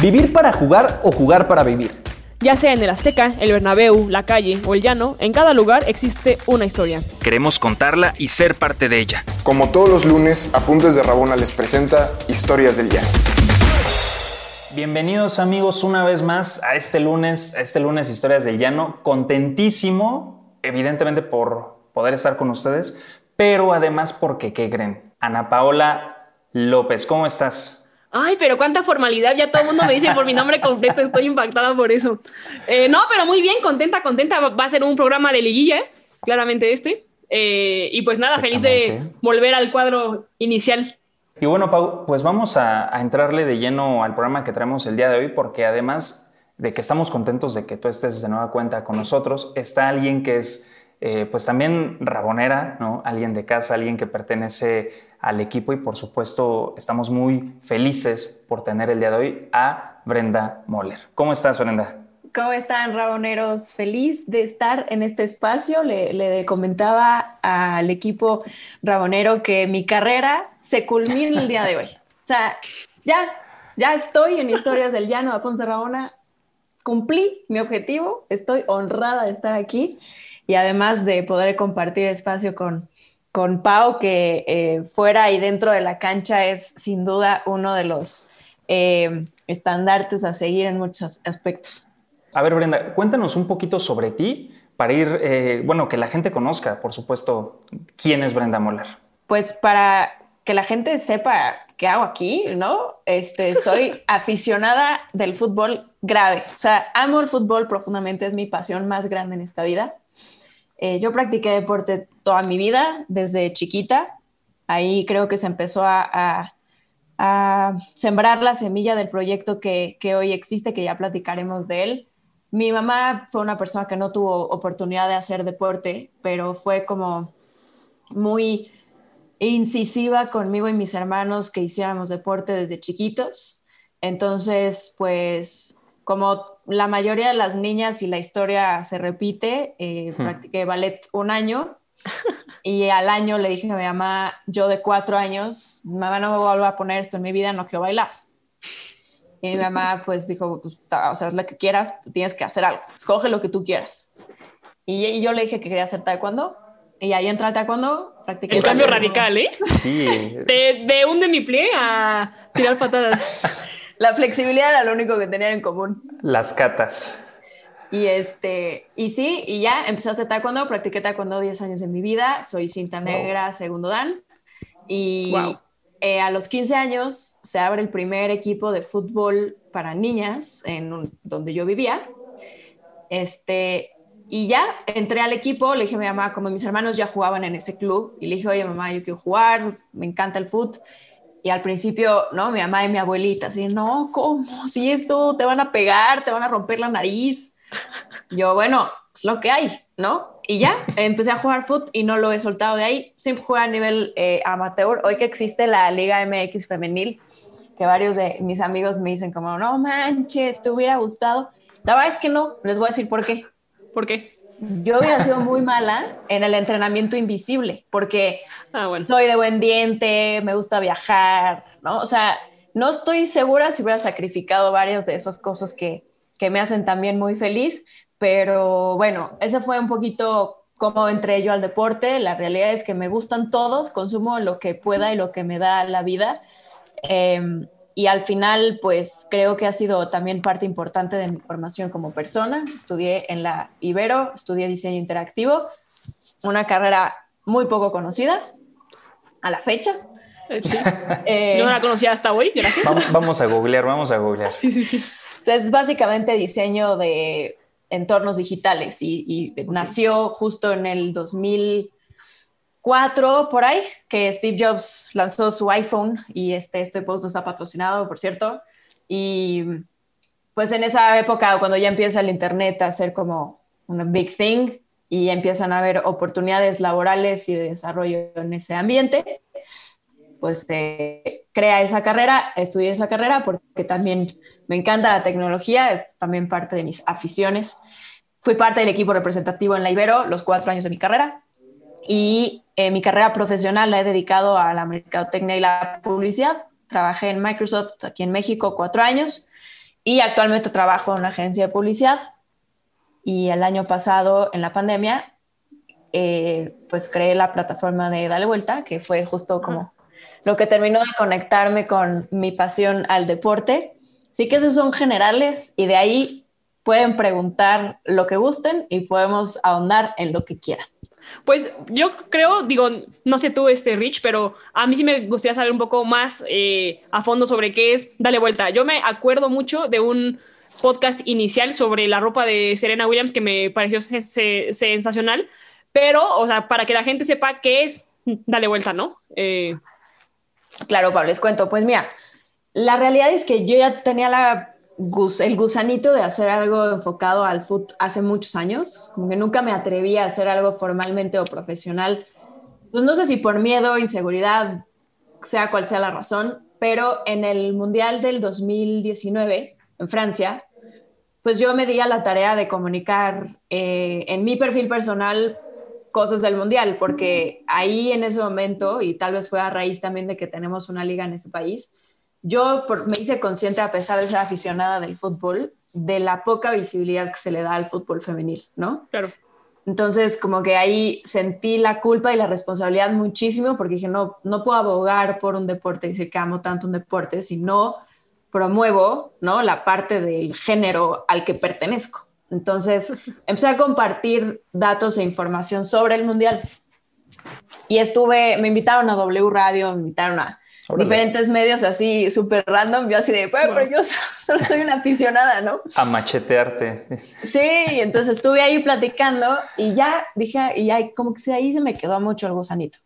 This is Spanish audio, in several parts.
Vivir para jugar o jugar para vivir. Ya sea en el Azteca, el Bernabéu, la calle o el llano, en cada lugar existe una historia. Queremos contarla y ser parte de ella. Como todos los lunes, Apuntes de Rabona les presenta Historias del Llano. Bienvenidos amigos una vez más a este lunes, a este lunes Historias del Llano. Contentísimo, evidentemente por poder estar con ustedes, pero además porque, ¿qué creen? Ana Paola López, ¿cómo estás? Ay, pero cuánta formalidad, ya todo el mundo me dice por mi nombre completo, estoy impactada por eso. Eh, no, pero muy bien, contenta, contenta. Va a ser un programa de liguilla, claramente este. Eh, y pues nada, feliz de volver al cuadro inicial. Y bueno, Pau, pues vamos a, entrarle de lleno al programa que traemos el día de hoy, porque además de que estamos contentos de que tú estés de nueva cuenta con nosotros, está alguien que es eh, pues también rabonera, ¿no? Alguien de casa, alguien que pertenece al equipo y por supuesto estamos muy felices por tener el día de hoy a Brenda Moller. ¿Cómo estás, Brenda? ¿Cómo están, raboneros? Feliz de estar en este espacio. Le, comentaba al equipo rabonero que mi carrera se culmina el día de hoy. O sea, ya, ya estoy en Historias del Llano a Ponce Rabona. Cumplí mi objetivo. Estoy honrada de estar aquí y además de poder compartir espacio con, con Pau, que eh, fuera y dentro de la cancha es sin duda uno de los eh, estandartes a seguir en muchos aspectos. A ver, Brenda, cuéntanos un poquito sobre ti para ir, eh, bueno, que la gente conozca, por supuesto, quién es Brenda Molar. Pues para que la gente sepa qué hago aquí, ¿no? Este, soy aficionada del fútbol grave. O sea, amo el fútbol profundamente, es mi pasión más grande en esta vida. Eh, yo practiqué deporte toda mi vida, desde chiquita. Ahí creo que se empezó a, sembrar la semilla del proyecto que, hoy existe, que ya platicaremos de él. Mi mamá fue una persona que no tuvo oportunidad de hacer deporte, pero fue como muy incisiva conmigo y mis hermanos que hiciéramos deporte desde chiquitos. Entonces, pues como la mayoría de las niñas y la historia se repite, eh, practiqué ballet un año y al año le dije a mi mamá, yo de cuatro años, mamá no me voy a poner esto en mi vida, no quiero bailar. Y mi mamá pues dijo, pues, o sea, es lo que quieras, tienes que hacer algo, escoge lo que tú quieras. Y, yo le dije que quería hacer taekwondo y ahí entra taekwondo, practiqué. El cambio radical, ¿eh? Sí. De, de un demi-plie a tirar patadas. La flexibilidad era lo único que tenían en común. Las catas. Y este, y sí, y ya empecé a hacer taekwondo, practiqué taekwondo 10 años en mi vida, soy cinta negra, segundo dan. Y eh, a los 15 años se abre el primer equipo de fútbol para niñas en donde yo vivía. Este, y ya entré al equipo, le dije a mi mamá, como mis hermanos ya jugaban en ese club, y le dije, oye mamá, yo quiero jugar, me encanta el fútbol. Y al principio, ¿no? Mi mamá y mi abuelita, así, no, ¿cómo? Si eso te van a pegar, te van a romper la nariz. Yo, bueno, es lo que hay, ¿no? Y ya, empecé a jugar fútbol y no lo he soltado de ahí. Siempre juego a nivel eh, amateur. Hoy que existe la Liga MX femenil, que varios de mis amigos me dicen como, no manches, te hubiera gustado. La verdad es que no, les voy a decir por qué. ¿Por qué? Yo hubiera sido muy mala en el entrenamiento invisible, porque ah, soy de buen diente, me gusta viajar, ¿no? O sea, no estoy segura si hubiera sacrificado varias de esas cosas que, que me hacen también muy feliz, pero bueno, ese fue un poquito como entré yo al deporte. La realidad es que me gustan todos, consumo lo que pueda y lo que me da la vida. Eh, y al final, pues creo que ha sido también parte importante de mi formación como persona. Estudié en la Ibero, estudié diseño interactivo, una carrera muy poco conocida a la fecha. Eh, sí. Eh, no la conocía hasta hoy, gracias. Vamos, a googlear, vamos a googlear. Sí, sí, sí. es básicamente diseño de entornos digitales y, y nació justo en el 2000 cuatro por ahí, que Steve Jobs lanzó su iPhone y este, este post no está patrocinado, por cierto. Y pues en esa época, cuando ya empieza el Internet a ser como una big thing y empiezan a haber oportunidades laborales y de desarrollo en ese ambiente, pues eh, crea esa carrera, estudié esa carrera porque también me encanta la tecnología, es también parte de mis aficiones. Fui parte del equipo representativo en la Ibero los cuatro años de mi carrera y eh, mi carrera profesional la he dedicado a la mercadotecnia y la publicidad. Trabajé en Microsoft aquí en México cuatro años Y actualmente trabajo en una agencia de publicidad. Y el año pasado, en la pandemia, eh, pues creé la plataforma de Dale Vuelta, que fue justo como lo que terminó de conectarme con mi pasión al deporte. Sí que esos son generales y de ahí pueden preguntar lo que gusten y podemos ahondar en lo que quieran. Pues yo creo, digo, no sé tú, este Rich, pero a mí sí me gustaría saber un poco más eh, a fondo sobre qué es Dale Vuelta. Yo me acuerdo mucho de un podcast inicial sobre la ropa de Serena Williams que me pareció sensacional, pero, o sea, para que la gente sepa qué es Dale Vuelta, ¿no? Eh... Claro, Pablo, les cuento. Pues mira, la realidad es que yo ya tenía la el gusanito de hacer algo enfocado al foot hace muchos años, como que nunca me atreví a hacer algo formalmente o profesional, pues no sé si por miedo, inseguridad, sea cual sea la razón, pero en el Mundial del 2019 en Francia, pues yo me di a la tarea de comunicar eh, en mi perfil personal cosas del Mundial, porque ahí en ese momento, y tal vez fue a raíz también de que tenemos una liga en este país, yo me hice consciente, a pesar de ser aficionada del fútbol, de la poca visibilidad que se le da al fútbol femenil, ¿no? Claro. Entonces, como que ahí sentí la culpa y la responsabilidad muchísimo porque dije, no, no puedo abogar por un deporte y decir que amo tanto un deporte si no promuevo, ¿no? La parte del género al que pertenezco. Entonces, empecé a compartir datos e información sobre el Mundial. Y estuve, me invitaron a W Radio, me invitaron a diferentes medios así súper random, yo así de, pero yo solo soy una aficionada, ¿no? A machetearte. Sí, entonces estuve ahí platicando y ya dije, y ya como que ahí se me quedó mucho el gusanito.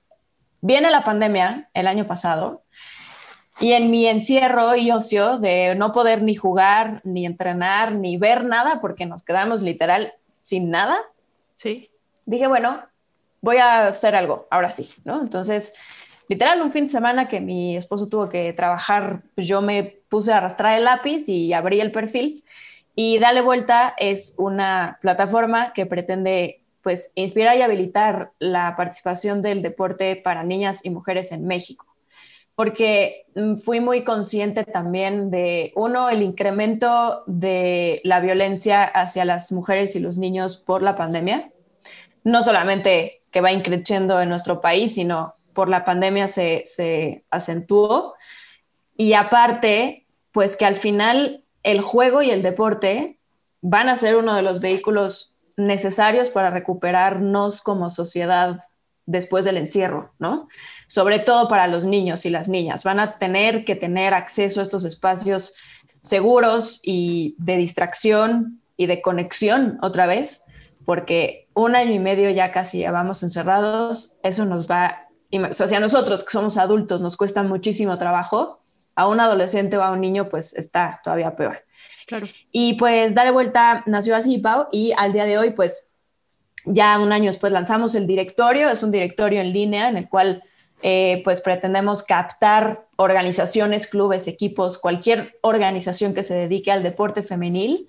Viene la pandemia el año pasado y en mi encierro y ocio de no poder ni jugar, ni entrenar, ni ver nada, porque nos quedamos literal sin nada. Sí. Dije, bueno, voy a hacer algo, ahora sí, ¿no? Entonces literal un fin de semana que mi esposo tuvo que trabajar, pues yo me puse a arrastrar el lápiz y abrí el perfil. Y Dale Vuelta es una plataforma que pretende pues inspirar y habilitar la participación del deporte para niñas y mujeres en México. Porque mm, fui muy consciente también de, uno, el incremento de la violencia hacia las mujeres y los niños por la pandemia. No solamente que va increciendo en nuestro país, sino por la pandemia se, acentuó. Y aparte, pues que al final el juego y el deporte van a ser uno de los vehículos necesarios para recuperarnos como sociedad después del encierro, ¿no? Sobre todo para los niños y las niñas. Van a tener que tener acceso a estos espacios seguros y de distracción y de conexión otra vez, porque un año y medio ya casi llevamos encerrados, eso nos va o sea, si a nosotros que somos adultos nos cuesta muchísimo trabajo, a un adolescente o a un niño pues está todavía peor. Claro. Y pues Dale Vuelta nació así, Pau, y al día de hoy pues ya un año después lanzamos el directorio, es un directorio en línea en el cual eh, pues pretendemos captar organizaciones, clubes, equipos, cualquier organización que se dedique al deporte femenil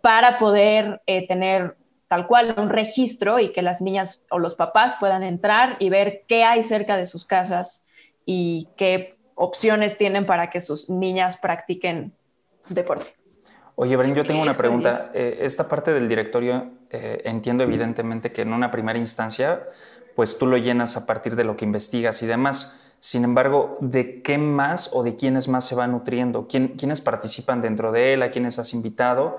para poder eh, tener tal cual un registro y que las niñas o los papás puedan entrar y ver qué hay cerca de sus casas y qué opciones tienen para que sus niñas practiquen deporte. Oye, Bren, yo tengo una pregunta. Eh, esta parte del directorio, eh, entiendo evidentemente que en una primera instancia, pues tú lo llenas a partir de lo que investigas y demás. Sin embargo, ¿de qué más o de quiénes más se va nutriendo? ¿Quién, ¿Quiénes participan dentro de él? ¿A quiénes has invitado?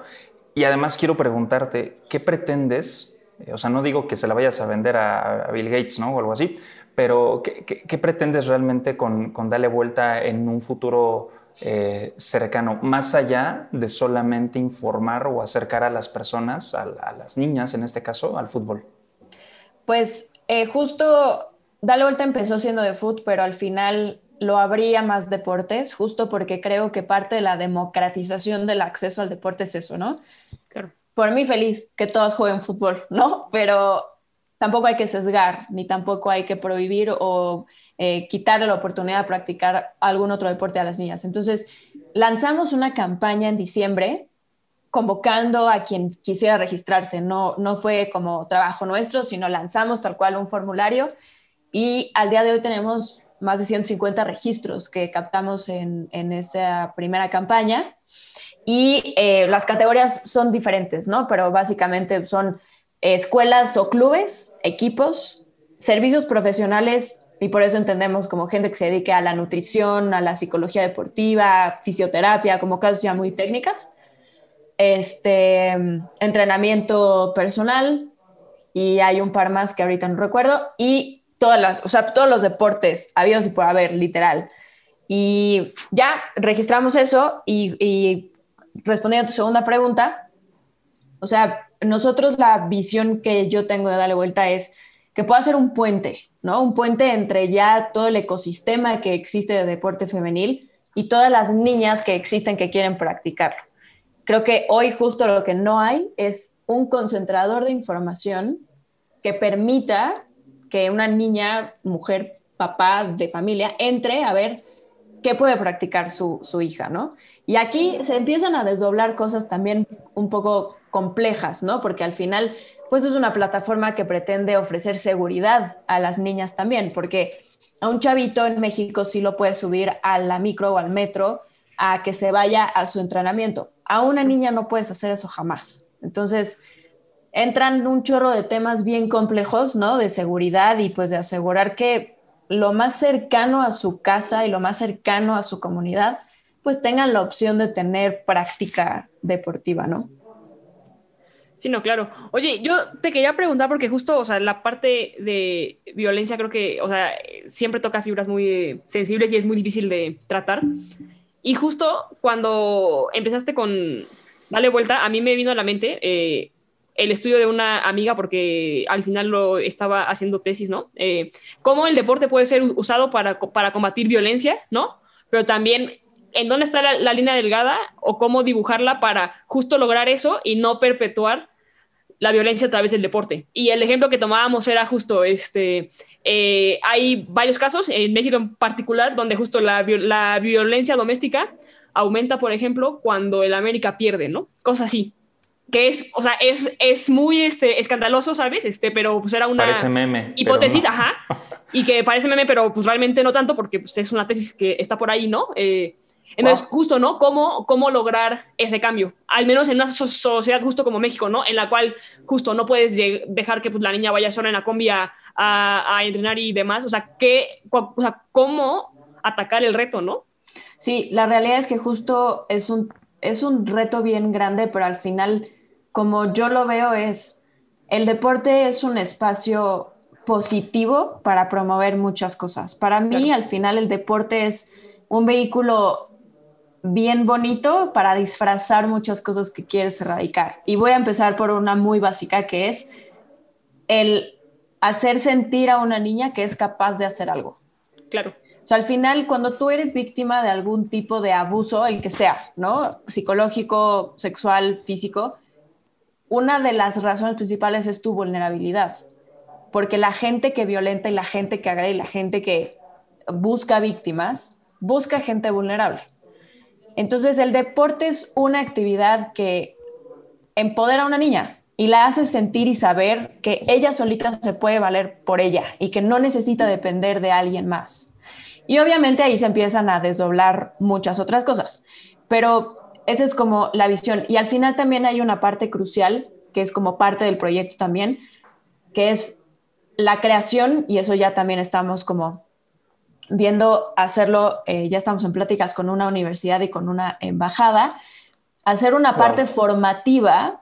Y además quiero preguntarte, ¿qué pretendes? Eh, o sea, no digo que se la vayas a vender a, Bill Gates, ¿no? O algo así, pero ¿qué, pretendes realmente con, darle vuelta en un futuro eh, cercano, más allá de solamente informar o acercar a las personas, a, las niñas en este caso, al fútbol? Pues eh, justo Dale Vuelta empezó siendo de fútbol, pero al final lo habría más deportes, justo porque creo que parte de la democratización del acceso al deporte es eso, ¿no? Claro. Por mí feliz que todos jueguen fútbol, ¿no? Pero tampoco hay que sesgar, ni tampoco hay que prohibir o eh, quitarle la oportunidad de practicar algún otro deporte a las niñas. Entonces, lanzamos una campaña en diciembre convocando a quien quisiera registrarse. No, no fue como trabajo nuestro, sino lanzamos tal cual un formulario y al día de hoy tenemos más de 150 registros que captamos en, esa primera campaña. y eh, las categorías son diferentes, ¿no? Pero básicamente son escuelas o clubes, equipos, servicios profesionales y por eso entendemos como gente que se dedique a la nutrición, a la psicología deportiva, fisioterapia, como cosas ya muy técnicas. Este, entrenamiento personal y hay un par más que ahorita no recuerdo y todas las, o sea, todos los deportes habidos y por haber, literal. Y ya registramos eso y, y respondiendo a tu segunda pregunta, o sea, nosotros la visión que yo tengo de darle vuelta es que pueda ser un puente, ¿no? Un puente entre ya todo el ecosistema que existe de deporte femenil y todas las niñas que existen que quieren practicarlo. Creo que hoy justo lo que no hay es un concentrador de información que permita que una niña, mujer, papá de familia entre a ver qué puede practicar su, su hija, ¿no? Y aquí se empiezan a desdoblar cosas también un poco complejas, ¿no? Porque al final, pues es una plataforma que pretende ofrecer seguridad a las niñas también, porque a un chavito en México sí lo puede subir a la micro o al metro a que se vaya a su entrenamiento. A una niña no puedes hacer eso jamás. Entonces, entran un chorro de temas bien complejos, ¿no? De seguridad y pues de asegurar que lo más cercano a su casa y lo más cercano a su comunidad pues tengan la opción de tener práctica deportiva, ¿no? Sí, no, claro. Oye, yo te quería preguntar porque justo, o sea, la parte de violencia creo que, o sea, siempre toca fibras muy sensibles y es muy difícil de tratar. Y justo cuando empezaste con Dale Vuelta, a mí me vino a la mente eh, el estudio de una amiga porque al final lo estaba haciendo tesis, ¿no? Eh, cómo el deporte puede ser usado para, para combatir violencia, ¿no? Pero también en dónde está la, línea delgada o cómo dibujarla para justo lograr eso y no perpetuar la violencia a través del deporte. Y el ejemplo que tomábamos era justo, este, eh, hay varios casos, en México en particular, donde justo la, la, violencia doméstica aumenta, por ejemplo, cuando el América pierde, ¿no? Cosas así. Que es, o sea, es, es muy este, escandaloso, ¿sabes? Este, pero pues era una meme, hipótesis, ajá, y que parece meme, pero pues realmente no tanto porque pues, es una tesis que está por ahí, ¿no? Eh, entonces, justo, ¿no? ¿Cómo, ¿Cómo lograr ese cambio? Al menos en una sociedad justo como México, ¿no? En la cual justo no puedes dejar que pues, la niña vaya sola en la combi a, a, entrenar y demás. O sea, ¿qué, o sea, ¿cómo atacar el reto, no? Sí, la realidad es que justo es un, es un reto bien grande, pero al final, como yo lo veo, es el deporte es un espacio positivo para promover muchas cosas. Para mí, al final, el deporte es un vehículo bien bonito para disfrazar muchas cosas que quieres erradicar. Y voy a empezar por una muy básica que es el hacer sentir a una niña que es capaz de hacer algo. Claro. O sea, al final, cuando tú eres víctima de algún tipo de abuso, el que sea, ¿no? Psicológico, sexual, físico, una de las razones principales es tu vulnerabilidad. Porque la gente que violenta y la gente que agrede y la gente que busca víctimas, busca gente vulnerable. Entonces, el deporte es una actividad que empodera a una niña y la hace sentir y saber que ella solita se puede valer por ella y que no necesita depender de alguien más. Y obviamente ahí se empiezan a desdoblar muchas otras cosas, pero esa es como la visión. Y al final también hay una parte crucial, que es como parte del proyecto también, que es la creación, y eso ya también estamos como viendo hacerlo, eh, ya estamos en pláticas con una universidad y con una embajada, hacer una parte formativa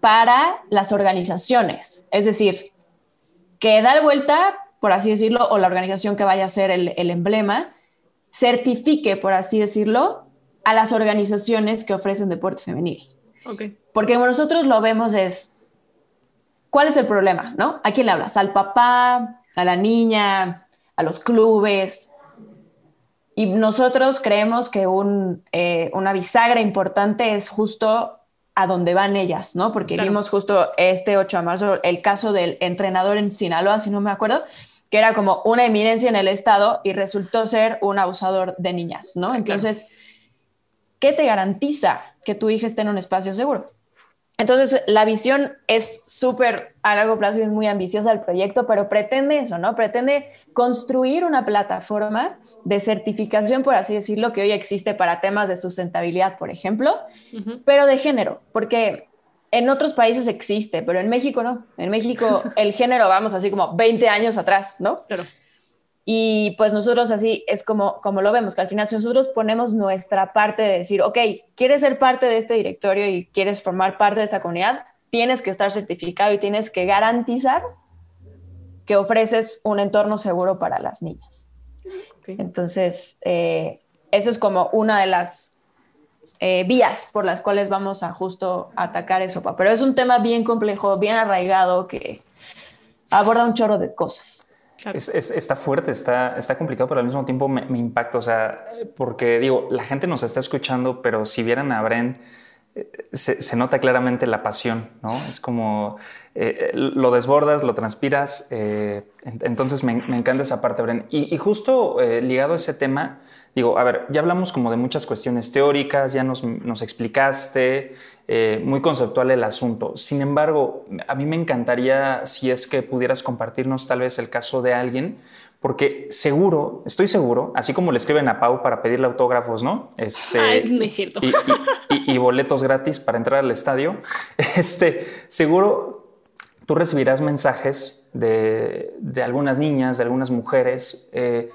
para las organizaciones. Es decir, que da vuelta, por así decirlo, o la organización que vaya a ser el, emblema, certifique, por así decirlo, a las organizaciones que ofrecen deporte femenil. Porque nosotros lo vemos es, ¿cuál es el problema? ¿no? ¿A quién le hablas? ¿Al papá? ¿A la niña? a los clubes. Y nosotros creemos que eh, una bisagra importante es justo a dónde van ellas, ¿no? Porque vimos justo este 8 de marzo el caso del entrenador en Sinaloa, si no me acuerdo, que era como una eminencia en el estado y resultó ser un abusador de niñas, ¿no? Entonces, ¿qué te garantiza que tu hija esté en un espacio seguro? Entonces, la visión es súper a largo plazo y es muy ambiciosa el proyecto, pero pretende eso, ¿no? Pretende construir una plataforma de certificación, por así decirlo, que hoy existe para temas de sustentabilidad, por ejemplo, pero de género, porque en otros países existe, pero en México no. En México el género vamos así como 20 años atrás, ¿no? Claro. Y pues nosotros así es como, como lo vemos, que al final si nosotros ponemos nuestra parte de decir, ok, quieres ser parte de este directorio y quieres formar parte de esta comunidad, tienes que estar certificado y tienes que garantizar que ofreces un entorno seguro para las niñas. Entonces, eh, eso es como una de las eh, vías por las cuales vamos a justo atacar eso. Pero es un tema bien complejo, bien arraigado, que aborda un chorro de cosas. Está fuerte, está, está complicado, pero al mismo tiempo me, impacta. O sea, porque digo, la gente nos está escuchando, pero si vieran a Bren, eh, se, nota claramente la pasión, ¿no? Es como eh, lo desbordas, lo transpiras. eh, en- entonces me, encanta esa parte, Bren. Y, y justo ligado a ese tema, digo, a ver, ya hablamos como de muchas cuestiones teóricas, ya nos, nos explicaste, eh, muy conceptual el asunto. Sin embargo, a mí me encantaría si es que pudieras compartirnos tal vez el caso de alguien, porque seguro, estoy seguro, así como le escriben a Pau para pedirle autógrafos, ¿no? Este, Ah, no es cierto. y, y- y- y boletos gratis para entrar al estadio, este, seguro tú recibirás mensajes de, de algunas niñas, de algunas mujeres, eh,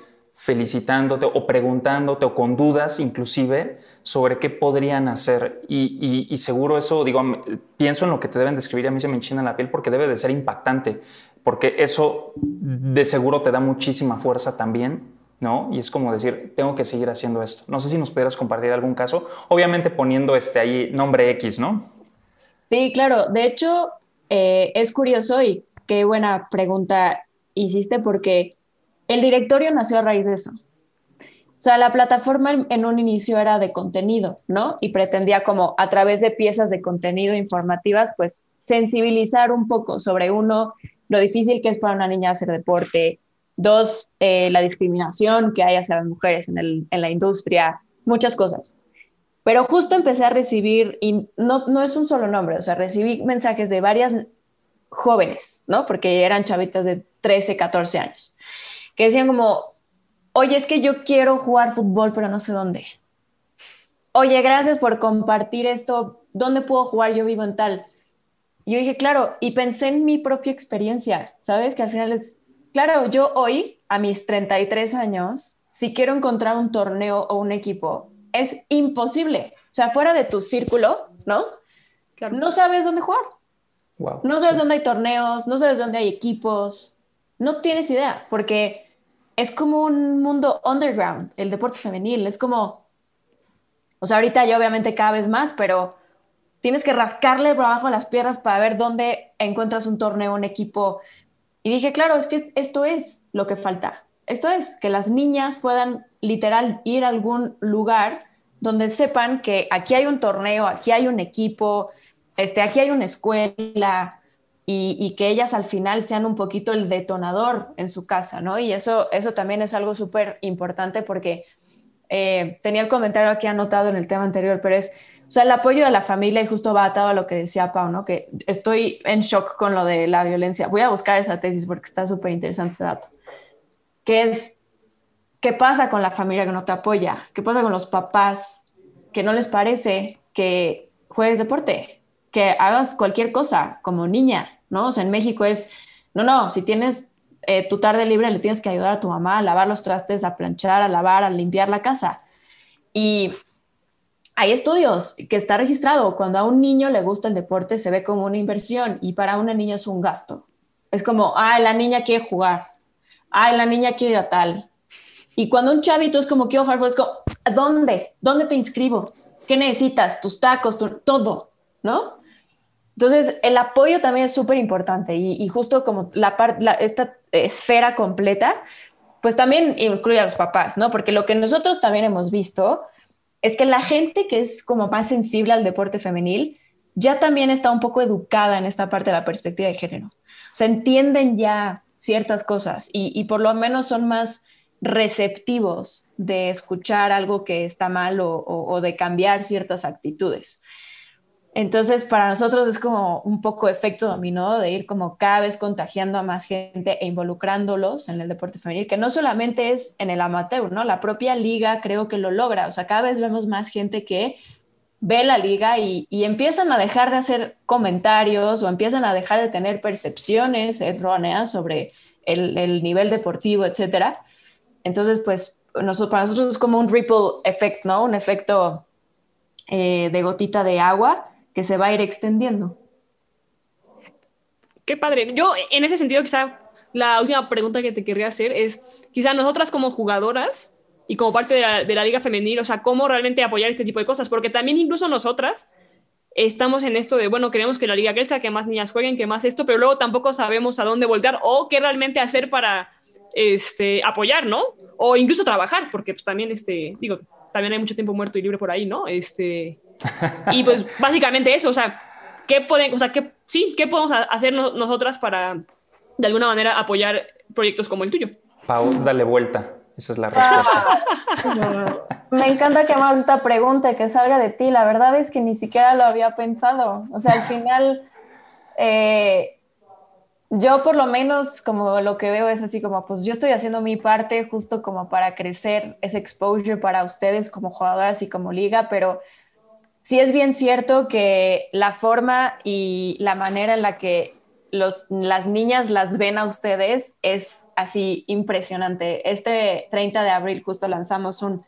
felicitándote o preguntándote o con dudas inclusive sobre qué podrían hacer. Y, y- seguro eso, digo, pienso en lo que te deben describir, a mí se me enchina la piel porque debe de ser impactante, porque eso de seguro te da muchísima fuerza también. ¿No? Y es como decir, tengo que seguir haciendo esto. No sé si nos pudieras compartir algún caso, obviamente poniendo este ahí nombre X, ¿no? Sí, claro. De hecho, eh, es curioso y qué buena pregunta hiciste porque el directorio nació a raíz de eso. O sea, la plataforma en, un inicio era de contenido, ¿no? Y pretendía como a través de piezas de contenido informativas, pues sensibilizar un poco sobre uno, lo difícil que es para una niña hacer deporte, dos, eh, la discriminación que hay hacia las mujeres en, el- en la industria, muchas cosas. Pero justo empecé a recibir, y no, no es un solo nombre, o sea, recibí mensajes de varias jóvenes, ¿no? Porque eran chavitas de 13, 14 años, que decían como, oye, es que yo quiero jugar fútbol, pero no sé dónde. Oye, gracias por compartir esto. ¿Dónde puedo jugar? Yo vivo en tal. Y yo dije, claro, y pensé en mi propia experiencia, ¿sabes? Que al final es, claro, yo hoy, a mis 33 años, si quiero encontrar un torneo o un equipo, es imposible. O sea, fuera de tu círculo, ¿no? Claro. No sabes dónde jugar. Wow. No sabes dónde hay torneos, no sabes dónde hay equipos, no tienes idea, porque es como un mundo underground, el deporte femenil, es como, o sea, ahorita ya obviamente cada vez más, pero tienes que rascarle por abajo las piedras para ver dónde encuentras un torneo, un equipo. Y dije, claro, es que esto es lo que falta. Esto es, que las niñas puedan literal ir a algún lugar donde sepan que aquí hay un torneo, aquí hay un equipo, este, aquí hay una escuela y, que ellas al final sean un poquito el detonador en su casa, ¿no? Y eso, eso también es algo súper importante porque eh, tenía el comentario aquí anotado en el tema anterior, pero es, o sea, el apoyo de la familia y justo va atado a lo que decía Pau, ¿no? Que estoy en shock con lo de la violencia. Voy a buscar esa tesis porque está súper interesante ese dato. Que es, ¿qué pasa con la familia que no te apoya? ¿Qué pasa con los papás que no les parece que juegues deporte? Que hagas cualquier cosa como niña, ¿no? O sea, en México es, no, no, si tienes eh, tu tarde libre le tienes que ayudar a tu mamá a lavar los trastes, a planchar, a lavar, a limpiar la casa. Y hay estudios que está registrado, cuando a un niño le gusta el deporte se ve como una inversión y para una niña es un gasto. Es como, ah, la niña quiere jugar, ah, la niña quiere ir a tal. Y cuando un chavito es como, quiero jugar, fútbol", es como, ¿dónde? ¿Dónde te inscribo? ¿Qué necesitas? Tus tacos, tu- todo, ¿no? Entonces, el apoyo también es súper importante y, justo como la, la esta esfera completa, pues también incluye a los papás, ¿no? Porque lo que nosotros también hemos visto es que la gente que es como más sensible al deporte femenil ya también está un poco educada en esta parte de la perspectiva de género. O sea, entienden ya ciertas cosas y, por lo menos son más receptivos de escuchar algo que está mal o de cambiar ciertas actitudes. Entonces, para nosotros es como un poco efecto dominó de ir como cada vez contagiando a más gente e involucrándolos en el deporte femenil, que no solamente es en el amateur, ¿no? La propia liga creo que lo logra. O sea, cada vez vemos más gente que ve la liga y, empiezan a dejar de hacer comentarios o empiezan a dejar de tener percepciones erróneas sobre el, nivel deportivo, etcétera. Entonces, pues, nosotros, para nosotros es como un ripple effect, ¿no? Un efecto eh, de gotita de agua que se va a ir extendiendo. Qué padre. Yo, en ese sentido, quizá la última pregunta que te querría hacer es, quizá nosotras como jugadoras, y como parte de la, liga femenil, o sea, cómo realmente apoyar este tipo de cosas, porque también incluso nosotras estamos en esto de, bueno, queremos que la liga crezca, que más niñas jueguen, que más esto, pero luego tampoco sabemos a dónde voltear o qué realmente hacer para este, apoyar, ¿no? O incluso trabajar, porque pues también, este, digo, también hay mucho tiempo muerto y libre por ahí, ¿no? Este, y pues básicamente eso, o sea, ¿qué pueden, o sea, qué, sí, qué podemos hacer nosotras para de alguna manera apoyar proyectos como el tuyo? Pau, dale vuelta. Esa es la respuesta. me encanta que más esta pregunta que salga de ti. La verdad es que ni siquiera lo había pensado. O sea, al final, eh, yo por lo menos como lo que veo es así como, pues yo estoy haciendo mi parte justo como para crecer ese exposure para ustedes como jugadoras y como liga, pero sí es bien cierto que la forma y la manera en la que los, las niñas las ven a ustedes es así impresionante. Este 30 de abril justo lanzamos un,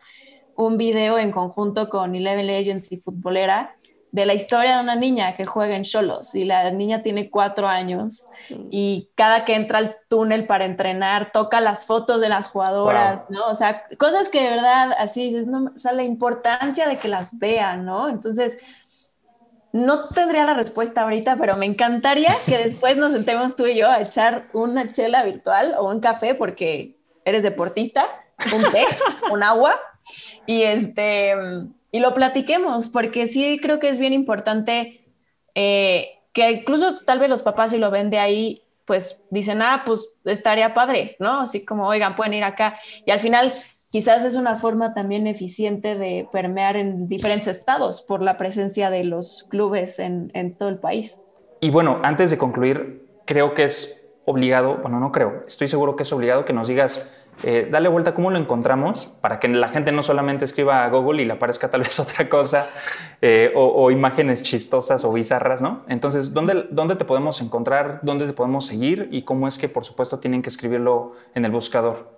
un video en conjunto con Eleven Legends y Futbolera de la historia de una niña que juega en Cholos y la niña tiene cuatro años y cada que entra al túnel para entrenar toca las fotos de las jugadoras, ¿no? O sea, cosas que de verdad así dices, no, o sea, la importancia de que las vean, ¿no? Entonces, no tendría la respuesta ahorita, pero me encantaría que después nos sentemos tú y yo a echar una chela virtual o un café porque eres deportista, un té, un agua y este y lo platiquemos porque sí creo que es bien importante eh, que incluso tal vez los papás si lo ven de ahí pues dicen ah pues estaría padre no así como oigan pueden ir acá y al final quizás es una forma también eficiente de permear en diferentes estados por la presencia de los clubes en, todo el país. Y bueno, antes de concluir, creo que es obligado, bueno, no creo, estoy seguro que es obligado que nos digas, eh, dale vuelta cómo lo encontramos para que la gente no solamente escriba a Google y le aparezca tal vez otra cosa eh, o, imágenes chistosas o bizarras, ¿no? Entonces, ¿dónde, ¿dónde te podemos encontrar? ¿Dónde te podemos seguir? Y cómo es que, por supuesto, tienen que escribirlo en el buscador.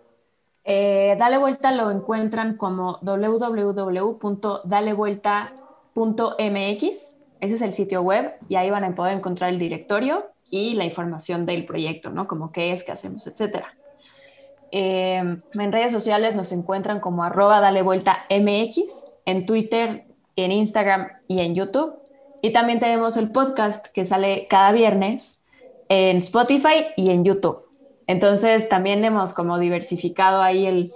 Eh, Dale Vuelta lo encuentran como www.dalevuelta.mx. Ese es el sitio web y ahí van a poder encontrar el directorio y la información del proyecto, ¿no? Como qué es, qué hacemos, etcétera. Eh, en redes sociales nos encuentran como arroba Dale Vuelta MX, en Twitter, en Instagram y en YouTube. Y también tenemos el podcast que sale cada viernes en Spotify y en YouTube. Entonces también hemos como diversificado ahí el,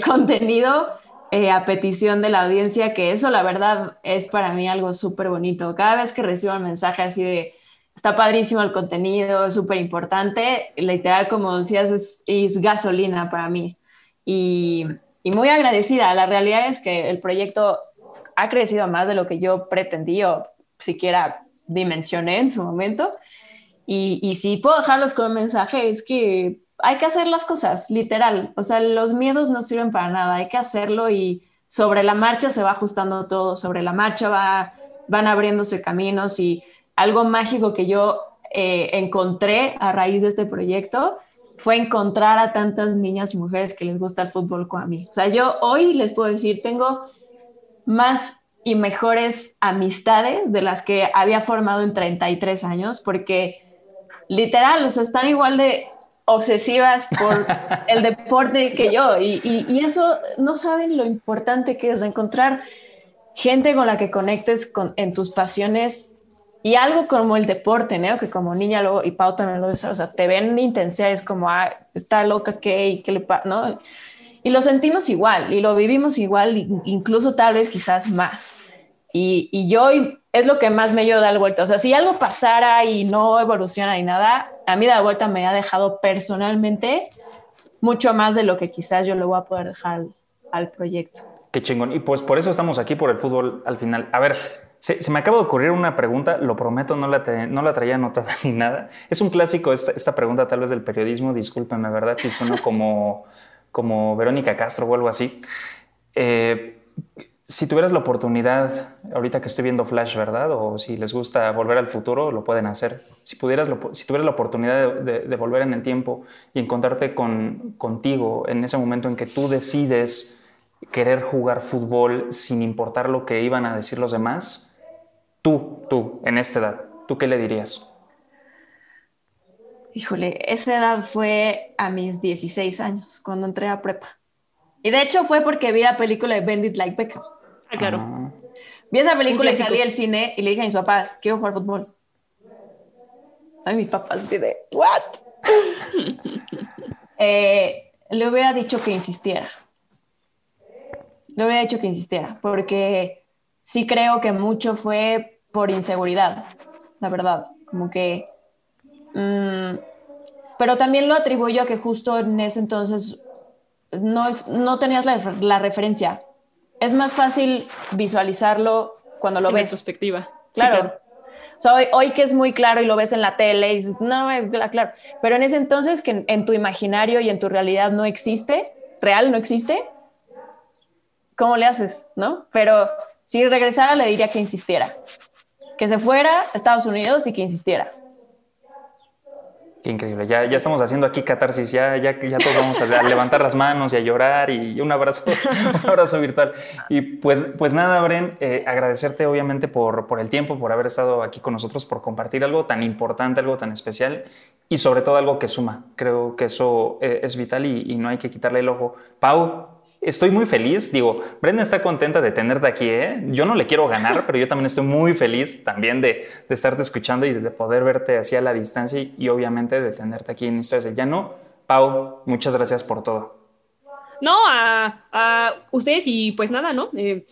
contenido eh, a petición de la audiencia, que eso la verdad es para mí algo súper bonito. Cada vez que recibo un mensaje así de, está padrísimo el contenido, es súper importante, literal como decías, es, gasolina para mí. Y, muy agradecida. La realidad es que el proyecto ha crecido más de lo que yo pretendí o siquiera dimensioné en su momento. Y, y si puedo dejarlos con un mensaje, es que hay que hacer las cosas, literal. O sea, los miedos no sirven para nada, hay que hacerlo y sobre la marcha se va ajustando todo, sobre la marcha va, van abriéndose caminos y algo mágico que yo eh, encontré a raíz de este proyecto fue encontrar a tantas niñas y mujeres que les gusta el fútbol como a mí. O sea, yo hoy les puedo decir, tengo más y mejores amistades de las que había formado en 33 años, porque literal, o sea, están igual de obsesivas por el deporte que yo. Y, eso no saben lo importante que es encontrar gente con la que conectes con, en tus pasiones y algo como el deporte, ¿no? Que como niña luego, y Pau también lo dice, o sea, te ven intensidades como, ah, está loca, ¿qué? ¿Qué le pasa? ¿No? Y lo sentimos igual, y lo vivimos igual, incluso tal vez quizás más. Y, y yo es lo que más me dio dar vuelta. O sea, si algo pasara y no evoluciona y nada, a mí dar vuelta me ha dejado personalmente mucho más de lo que quizás yo le voy a poder dejar al, proyecto. Qué chingón. Y pues por eso estamos aquí, por el fútbol al final. A ver, Se, me acaba de ocurrir una pregunta, lo prometo, no la, no la traía anotada ni nada. Es un clásico esta, pregunta tal vez del periodismo, discúlpeme, ¿verdad? Si suena como, como Verónica Castro o algo así. Eh, si tuvieras la oportunidad, ahorita que estoy viendo Flash, ¿verdad? O si les gusta volver al futuro, lo pueden hacer. Si, pudieras, si tuvieras la oportunidad de, de, de, volver en el tiempo y encontrarte con, contigo en ese momento en que tú decides querer jugar fútbol sin importar lo que iban a decir los demás, Tú, tú, en esta edad, ¿tú qué le dirías? Híjole, esa edad fue a mis 16 años, cuando entré a prepa. Y de hecho fue porque vi la película de Bendit Like Beckham. Ah, claro. Ah. Vi esa película y salí al cine y le dije a mis papás, quiero jugar fútbol. Ay, mis papás de, ¿what? eh, le hubiera dicho que insistiera. Le hubiera dicho que insistiera, porque sí creo que mucho fue por inseguridad, la verdad, como que... Mmm, pero también lo atribuyo a que justo en ese entonces no, no tenías la, la, referencia. Es más fácil visualizarlo cuando lo en ves. perspectiva. Claro. Sí, claro. O sea, hoy, hoy, que es muy claro y lo ves en la tele y dices, no, claro. Pero en ese entonces que en, en tu imaginario y en tu realidad no existe, real no existe, ¿cómo le haces? ¿No? Pero si regresara le diría que insistiera que se fuera a Estados Unidos y que insistiera. Qué increíble. Ya, ya estamos haciendo aquí catarsis. Ya, ya, ya todos vamos a levantar las manos y a llorar y un abrazo, un abrazo virtual. Y pues, pues nada, Bren, eh, agradecerte obviamente por, por el tiempo, por haber estado aquí con nosotros, por compartir algo tan importante, algo tan especial y sobre todo algo que suma. Creo que eso eh, es vital y, y no hay que quitarle el ojo. Pau, estoy muy feliz. Digo, Brenda está contenta de tenerte aquí. ¿eh? Yo no le quiero ganar, pero yo también estoy muy feliz también de, de estarte escuchando y de poder verte así a la distancia y, y, obviamente de tenerte aquí en Historias de Llano. Pau, muchas gracias por todo. No, a, a ustedes y pues nada, ¿no? Eh,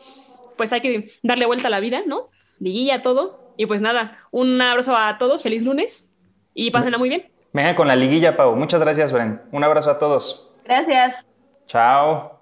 pues hay que darle vuelta a la vida, ¿no? Liguilla, todo. Y pues nada, un abrazo a todos, feliz lunes y pásenla muy bien. Venga con la liguilla, Pau. Muchas gracias, Bren. Un abrazo a todos. Gracias. Chao.